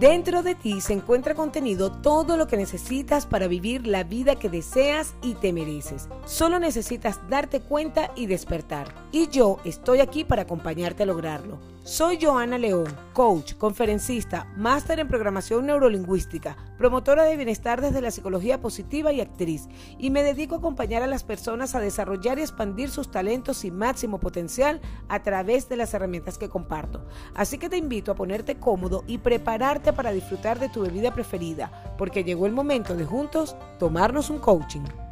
Dentro de ti se encuentra contenido todo lo que necesitas para vivir la vida que deseas y te mereces. Solo necesitas darte cuenta y despertar. Y yo estoy aquí para acompañarte a lograrlo. Soy Joana León, coach, conferencista, máster en programación neurolingüística, promotora de bienestar desde la psicología positiva y actriz, y me dedico a acompañar a las personas a desarrollar y expandir sus talentos y máximo potencial a través de las herramientas que comparto. Así que te invito a ponerte cómodo y prepararte para disfrutar de tu bebida preferida, porque llegó el momento de juntos tomarnos un coaching.